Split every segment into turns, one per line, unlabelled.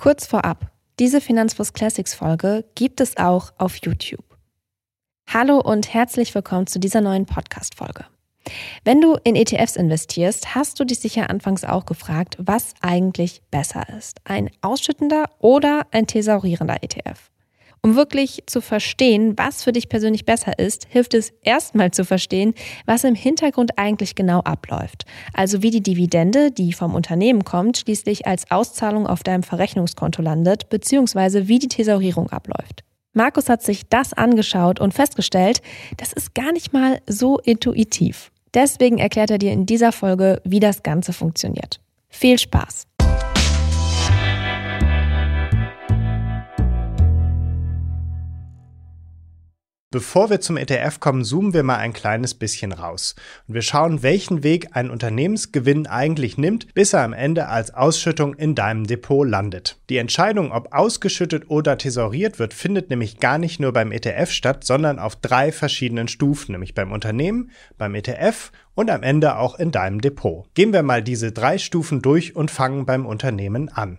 Kurz vorab, diese Finanzfluss Classics Folge gibt es auch auf YouTube. Hallo und herzlich willkommen zu dieser neuen Podcast-Folge. Wenn du in ETFs investierst, hast du dich sicher anfangs auch gefragt, was eigentlich besser ist. Ein ausschüttender oder ein thesaurierender ETF? Um wirklich zu verstehen, was für dich persönlich besser ist, hilft es erstmal zu verstehen, was im Hintergrund eigentlich genau abläuft. Also wie die Dividende, die vom Unternehmen kommt, schließlich als Auszahlung auf deinem Verrechnungskonto landet, beziehungsweise wie die Thesaurierung abläuft. Markus hat sich das angeschaut und festgestellt, das ist gar nicht mal so intuitiv. Deswegen erklärt er dir in dieser Folge, wie das Ganze funktioniert. Viel Spaß!
Bevor wir zum ETF kommen, zoomen wir mal ein kleines bisschen raus und wir schauen, welchen Weg ein Unternehmensgewinn eigentlich nimmt, bis er am Ende als Ausschüttung in deinem Depot landet. Die Entscheidung, ob ausgeschüttet oder thesauriert wird, findet nämlich gar nicht nur beim ETF statt, sondern auf drei verschiedenen Stufen, nämlich beim Unternehmen, beim ETF und am Ende auch in deinem Depot. Gehen wir mal diese drei Stufen durch und fangen beim Unternehmen an.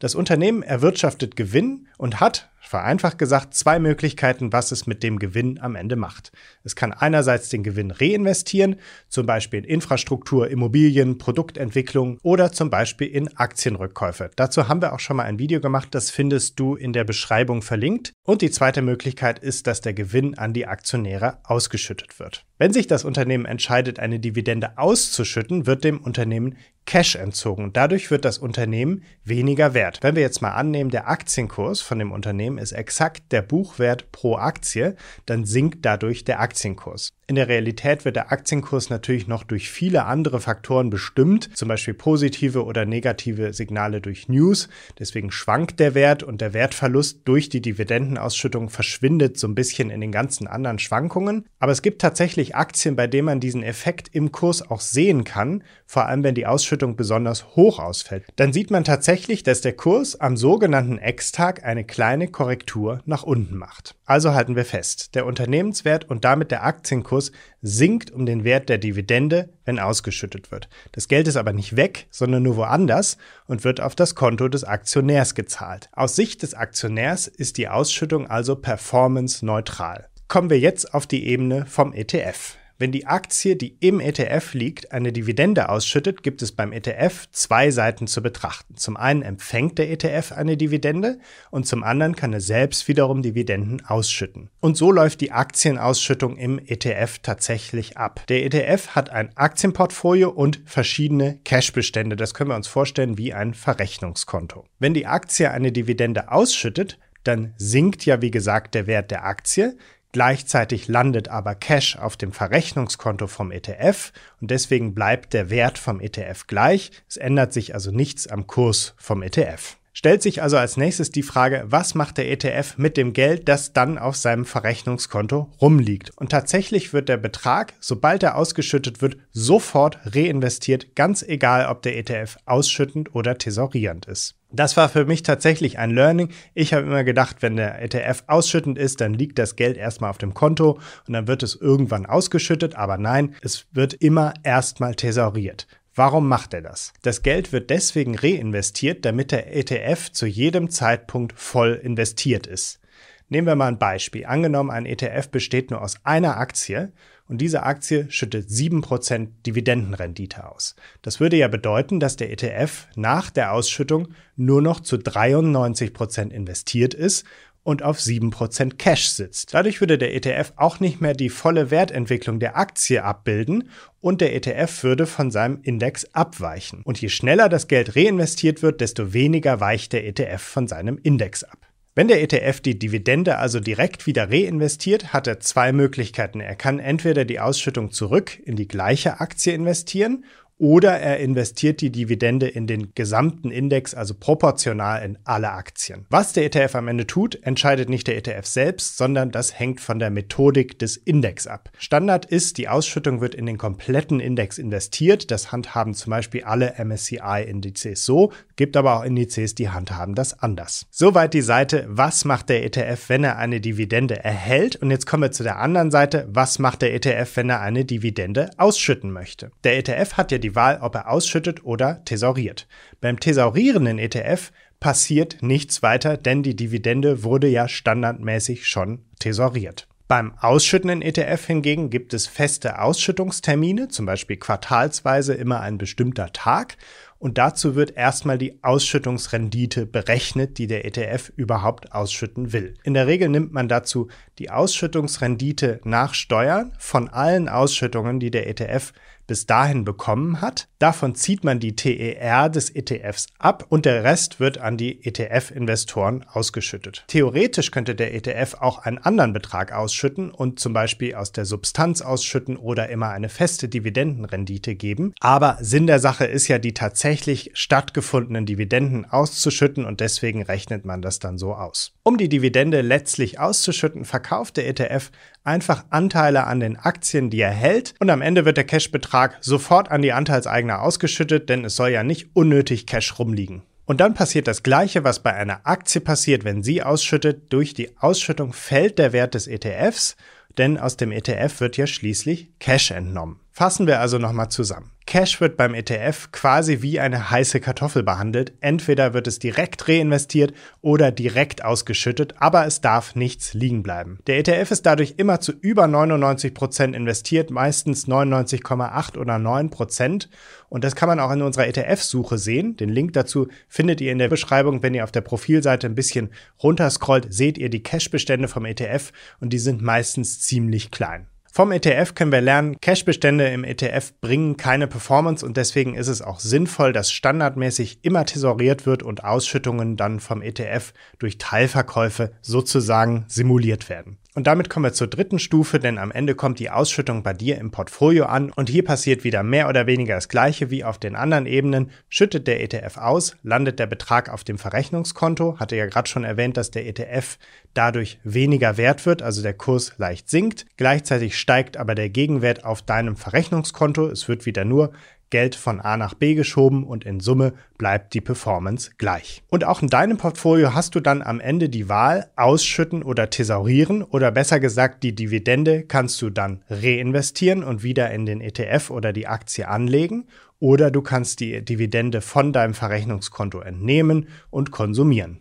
Das Unternehmen erwirtschaftet Gewinn und hat, vereinfacht gesagt, zwei Möglichkeiten, was es mit dem Gewinn am Ende macht. Es kann einerseits den Gewinn reinvestieren, zum Beispiel in Infrastruktur, Immobilien, Produktentwicklung oder zum Beispiel in Aktienrückkäufe. Dazu haben wir auch schon mal ein Video gemacht, das findest du in der Beschreibung verlinkt. Und die zweite Möglichkeit ist, dass der Gewinn an die Aktionäre ausgeschüttet wird. Wenn sich das Unternehmen entscheidet, eine Dividende auszuschütten, wird dem Unternehmen Cash entzogen. Dadurch wird das Unternehmen weniger wert. Wenn wir jetzt mal annehmen, der Aktienkurs von dem Unternehmen ist exakt der Buchwert pro Aktie, dann sinkt dadurch der Aktienkurs. In der Realität wird der Aktienkurs natürlich noch durch viele andere Faktoren bestimmt, zum Beispiel positive oder negative Signale durch News. Deswegen schwankt der Wert und der Wertverlust durch die Dividendenausschüttung verschwindet so ein bisschen in den ganzen anderen Schwankungen. Aber es gibt tatsächlich Aktien, bei denen man diesen Effekt im Kurs auch sehen kann, vor allem wenn die Ausschüttung besonders hoch ausfällt. Dann sieht man tatsächlich, dass der Kurs am sogenannten Ex-Tag eine kleine Korrektur nach unten macht. Also halten wir fest, der Unternehmenswert und damit der Aktienkurs Kurs sinkt um den Wert der Dividende, wenn ausgeschüttet wird. Das Geld ist aber nicht weg, sondern nur woanders und wird auf das Konto des Aktionärs gezahlt. Aus Sicht des Aktionärs ist die Ausschüttung also performance-neutral. Kommen wir jetzt auf die Ebene vom ETF. Wenn die Aktie, die im ETF liegt, eine Dividende ausschüttet, gibt es beim ETF zwei Seiten zu betrachten. Zum einen empfängt der ETF eine Dividende und zum anderen kann er selbst wiederum Dividenden ausschütten. Und so läuft die Aktienausschüttung im ETF tatsächlich ab. Der ETF hat ein Aktienportfolio und verschiedene Cashbestände. Das können wir uns vorstellen wie ein Verrechnungskonto. Wenn die Aktie eine Dividende ausschüttet, dann sinkt ja wie gesagt der Wert der Aktie. Gleichzeitig landet aber Cash auf dem Verrechnungskonto vom ETF und deswegen bleibt der Wert vom ETF gleich. Es ändert sich also nichts am Kurs vom ETF. Stellt sich also als nächstes die Frage, was macht der ETF mit dem Geld, das dann auf seinem Verrechnungskonto rumliegt? Und tatsächlich wird der Betrag, sobald er ausgeschüttet wird, sofort reinvestiert, ganz egal, ob der ETF ausschüttend oder thesaurierend ist. Das war für mich tatsächlich ein Learning. Ich habe immer gedacht, wenn der ETF ausschüttend ist, dann liegt das Geld erstmal auf dem Konto und dann wird es irgendwann ausgeschüttet. Aber nein, es wird immer erstmal thesauriert. Warum macht er das? Das Geld wird deswegen reinvestiert, damit der ETF zu jedem Zeitpunkt voll investiert ist. Nehmen wir mal ein Beispiel. Angenommen, ein ETF besteht nur aus einer Aktie und diese Aktie schüttet 7% Dividendenrendite aus. Das würde ja bedeuten, dass der ETF nach der Ausschüttung nur noch zu 93% investiert ist und auf 7% Cash sitzt. Dadurch würde der ETF auch nicht mehr die volle Wertentwicklung der Aktie abbilden und der ETF würde von seinem Index abweichen. Und je schneller das Geld reinvestiert wird, desto weniger weicht der ETF von seinem Index ab. Wenn der ETF die Dividende also direkt wieder reinvestiert, hat er zwei Möglichkeiten. Er kann entweder die Ausschüttung zurück in die gleiche Aktie investieren oder er investiert die Dividende in den gesamten Index, also proportional in alle Aktien. Was der ETF am Ende tut, entscheidet nicht der ETF selbst, sondern das hängt von der Methodik des Index ab. Standard ist, die Ausschüttung wird in den kompletten Index investiert. Das handhaben zum Beispiel alle MSCI-Indizes so, gibt aber auch Indizes, die handhaben das anders. Soweit die Seite, was macht der ETF, wenn er eine Dividende erhält? Und jetzt kommen wir zu der anderen Seite, was macht der ETF, wenn er eine Dividende ausschütten möchte? Der ETF hat ja die die Wahl, ob er ausschüttet oder thesauriert. Beim thesaurierenden ETF passiert nichts weiter, denn die Dividende wurde ja standardmäßig schon tesoriert. Beim ausschüttenden ETF hingegen gibt es feste Ausschüttungstermine, zum Beispiel quartalsweise immer ein bestimmter Tag. Und dazu wird erstmal die Ausschüttungsrendite berechnet, die der ETF überhaupt ausschütten will. In der Regel nimmt man dazu die Ausschüttungsrendite nach Steuern von allen Ausschüttungen, die der ETF bis dahin bekommen hat. Davon zieht man die TER des ETFs ab und der Rest wird an die ETF-Investoren ausgeschüttet. Theoretisch könnte der ETF auch einen anderen Betrag ausschütten und zum Beispiel aus der Substanz ausschütten oder immer eine feste Dividendenrendite geben. Aber Sinn der Sache ist ja, die tatsächlich stattgefundenen Dividenden auszuschütten und deswegen rechnet man das dann so aus. Um die Dividende letztlich auszuschütten, verkauft der ETF einfach Anteile an den Aktien, die er hält und am Ende wird der Cashbetrag sofort an die Anteilseigner ausgeschüttet, denn es soll ja nicht unnötig Cash rumliegen. Und dann passiert das Gleiche, was bei einer Aktie passiert, wenn sie ausschüttet. Durch die Ausschüttung fällt der Wert des ETFs, denn aus dem ETF wird ja schließlich Cash entnommen. Fassen wir also nochmal zusammen. Cash wird beim ETF quasi wie eine heiße Kartoffel behandelt. Entweder wird es direkt reinvestiert oder direkt ausgeschüttet, aber es darf nichts liegen bleiben. Der ETF ist dadurch immer zu über 99 Prozent investiert, meistens 99,8 oder 9 Prozent. Und das kann man auch in unserer ETF-Suche sehen. Den Link dazu findet ihr in der Beschreibung. Wenn ihr auf der Profilseite ein bisschen runterscrollt, seht ihr die Cash-Bestände vom ETF und die sind meistens ziemlich klein. Vom ETF können wir lernen, Cashbestände im ETF bringen keine Performance und deswegen ist es auch sinnvoll, dass standardmäßig immer tesoriert wird und Ausschüttungen dann vom ETF durch Teilverkäufe sozusagen simuliert werden. Und damit kommen wir zur dritten Stufe, denn am Ende kommt die Ausschüttung bei dir im Portfolio an und hier passiert wieder mehr oder weniger das gleiche wie auf den anderen Ebenen. Schüttet der ETF aus, landet der Betrag auf dem Verrechnungskonto. Hatte ja gerade schon erwähnt, dass der ETF dadurch weniger wert wird, also der Kurs leicht sinkt. Gleichzeitig steigt aber der Gegenwert auf deinem Verrechnungskonto. Es wird wieder nur Geld von A nach B geschoben und in Summe bleibt die Performance gleich. Und auch in deinem Portfolio hast du dann am Ende die Wahl, ausschütten oder thesaurieren oder besser gesagt, die Dividende kannst du dann reinvestieren und wieder in den ETF oder die Aktie anlegen oder du kannst die Dividende von deinem Verrechnungskonto entnehmen und konsumieren.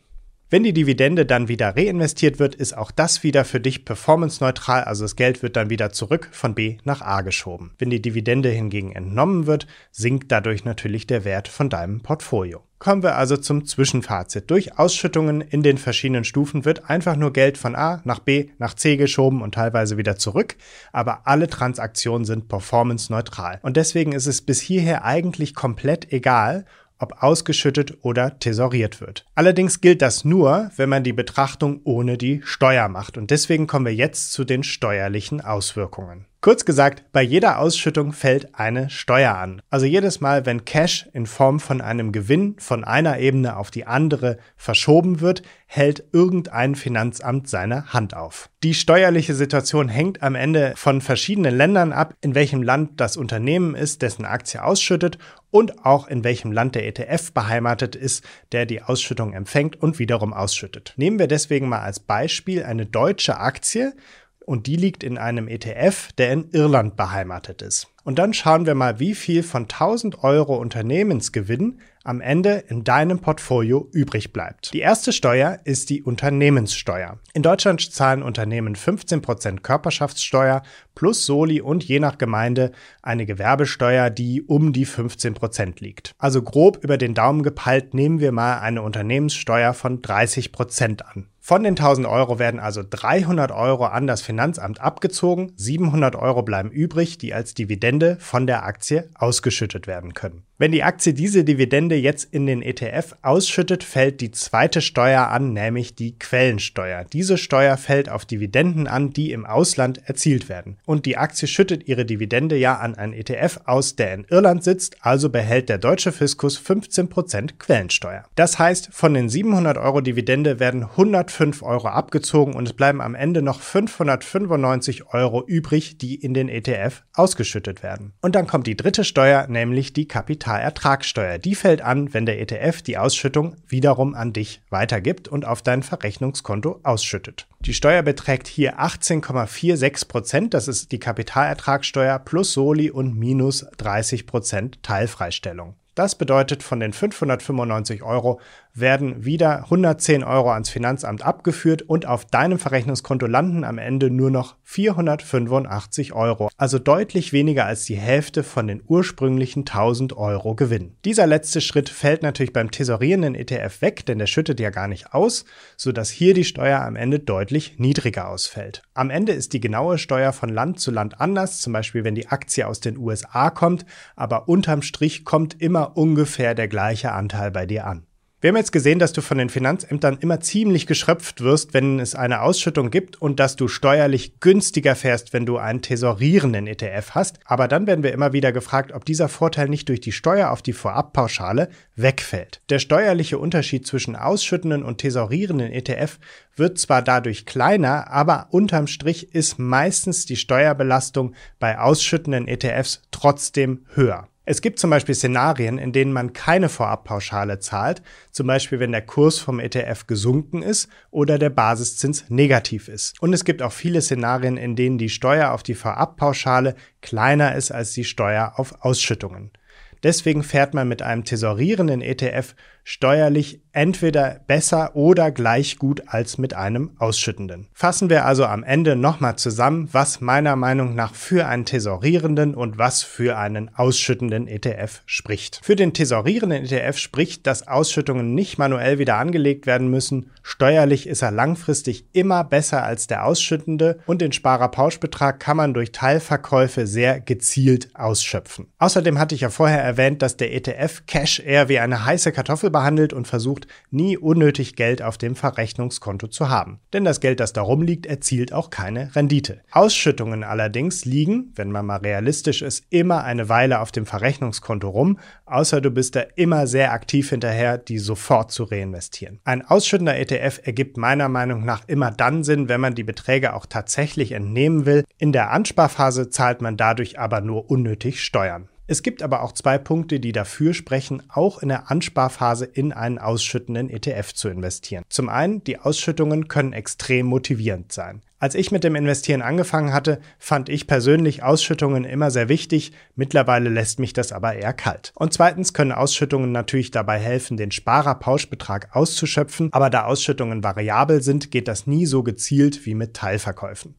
Wenn die Dividende dann wieder reinvestiert wird, ist auch das wieder für dich performance-neutral, also das Geld wird dann wieder zurück von B nach A geschoben. Wenn die Dividende hingegen entnommen wird, sinkt dadurch natürlich der Wert von deinem Portfolio. Kommen wir also zum Zwischenfazit. Durch Ausschüttungen in den verschiedenen Stufen wird einfach nur Geld von A nach B nach C geschoben und teilweise wieder zurück, aber alle Transaktionen sind performance-neutral. Und deswegen ist es bis hierher eigentlich komplett egal, ob ausgeschüttet oder tesoriert wird. Allerdings gilt das nur, wenn man die Betrachtung ohne die Steuer macht. Und deswegen kommen wir jetzt zu den steuerlichen Auswirkungen. Kurz gesagt, bei jeder Ausschüttung fällt eine Steuer an. Also jedes Mal, wenn Cash in Form von einem Gewinn von einer Ebene auf die andere verschoben wird, hält irgendein Finanzamt seine Hand auf. Die steuerliche Situation hängt am Ende von verschiedenen Ländern ab, in welchem Land das Unternehmen ist, dessen Aktie ausschüttet und auch in welchem Land der ETF beheimatet ist, der die Ausschüttung empfängt und wiederum ausschüttet. Nehmen wir deswegen mal als Beispiel eine deutsche Aktie, und die liegt in einem ETF, der in Irland beheimatet ist. Und dann schauen wir mal, wie viel von 1000 Euro Unternehmensgewinn am Ende in deinem Portfolio übrig bleibt. Die erste Steuer ist die Unternehmenssteuer. In Deutschland zahlen Unternehmen 15% Körperschaftssteuer plus Soli und je nach Gemeinde eine Gewerbesteuer, die um die 15% liegt. Also grob über den Daumen gepeilt nehmen wir mal eine Unternehmenssteuer von 30% an. Von den 1000 Euro werden also 300 Euro an das Finanzamt abgezogen, 700 Euro bleiben übrig, die als Dividende von der Aktie ausgeschüttet werden können. Wenn die Aktie diese Dividende jetzt in den ETF ausschüttet, fällt die zweite Steuer an, nämlich die Quellensteuer. Diese Steuer fällt auf Dividenden an, die im Ausland erzielt werden. Und die Aktie schüttet ihre Dividende ja an einen ETF aus, der in Irland sitzt, also behält der deutsche Fiskus 15% Quellensteuer. Das heißt, von den 700 Euro Dividende werden 105 Euro abgezogen und es bleiben am Ende noch 595 Euro übrig, die in den ETF ausgeschüttet werden. Und dann kommt die dritte Steuer, nämlich die Kapital Kapitalertragssteuer. Die fällt an, wenn der ETF die Ausschüttung wiederum an dich weitergibt und auf dein Verrechnungskonto ausschüttet. Die Steuer beträgt hier 18,46 Prozent. Das ist die Kapitalertragssteuer plus Soli und minus 30 Prozent Teilfreistellung. Das bedeutet, von den 595 Euro werden wieder 110 Euro ans Finanzamt abgeführt und auf deinem Verrechnungskonto landen am Ende nur noch 485 Euro, also deutlich weniger als die Hälfte von den ursprünglichen 1000 Euro Gewinn. Dieser letzte Schritt fällt natürlich beim tesorierenden ETF weg, denn der schüttet ja gar nicht aus, sodass hier die Steuer am Ende deutlich niedriger ausfällt. Am Ende ist die genaue Steuer von Land zu Land anders, zum Beispiel wenn die Aktie aus den USA kommt, aber unterm Strich kommt immer ungefähr der gleiche Anteil bei dir an. Wir haben jetzt gesehen, dass du von den Finanzämtern immer ziemlich geschröpft wirst, wenn es eine Ausschüttung gibt und dass du steuerlich günstiger fährst, wenn du einen tesorierenden ETF hast. Aber dann werden wir immer wieder gefragt, ob dieser Vorteil nicht durch die Steuer auf die Vorabpauschale wegfällt. Der steuerliche Unterschied zwischen ausschüttenden und tesorierenden ETF wird zwar dadurch kleiner, aber unterm Strich ist meistens die Steuerbelastung bei ausschüttenden ETFs trotzdem höher. Es gibt zum Beispiel Szenarien, in denen man keine Vorabpauschale zahlt, zum Beispiel wenn der Kurs vom ETF gesunken ist oder der Basiszins negativ ist. Und es gibt auch viele Szenarien, in denen die Steuer auf die Vorabpauschale kleiner ist als die Steuer auf Ausschüttungen. Deswegen fährt man mit einem tesorierenden ETF steuerlich entweder besser oder gleich gut als mit einem ausschüttenden. Fassen wir also am Ende nochmal zusammen, was meiner Meinung nach für einen tesorierenden und was für einen ausschüttenden ETF spricht. Für den tesorierenden ETF spricht, dass Ausschüttungen nicht manuell wieder angelegt werden müssen. Steuerlich ist er langfristig immer besser als der ausschüttende und den Sparerpauschbetrag kann man durch Teilverkäufe sehr gezielt ausschöpfen. Außerdem hatte ich ja vorher erwähnt, dass der ETF Cash eher wie eine heiße Kartoffel behandelt und versucht, nie unnötig Geld auf dem Verrechnungskonto zu haben. Denn das Geld, das darum liegt, erzielt auch keine Rendite. Ausschüttungen allerdings liegen, wenn man mal realistisch ist, immer eine Weile auf dem Verrechnungskonto rum, außer du bist da immer sehr aktiv hinterher, die sofort zu reinvestieren. Ein ausschüttender ETF ergibt meiner Meinung nach immer dann Sinn, wenn man die Beträge auch tatsächlich entnehmen will. In der Ansparphase zahlt man dadurch aber nur unnötig Steuern. Es gibt aber auch zwei Punkte, die dafür sprechen, auch in der Ansparphase in einen ausschüttenden ETF zu investieren. Zum einen, die Ausschüttungen können extrem motivierend sein. Als ich mit dem Investieren angefangen hatte, fand ich persönlich Ausschüttungen immer sehr wichtig, mittlerweile lässt mich das aber eher kalt. Und zweitens können Ausschüttungen natürlich dabei helfen, den Sparerpauschbetrag auszuschöpfen, aber da Ausschüttungen variabel sind, geht das nie so gezielt wie mit Teilverkäufen.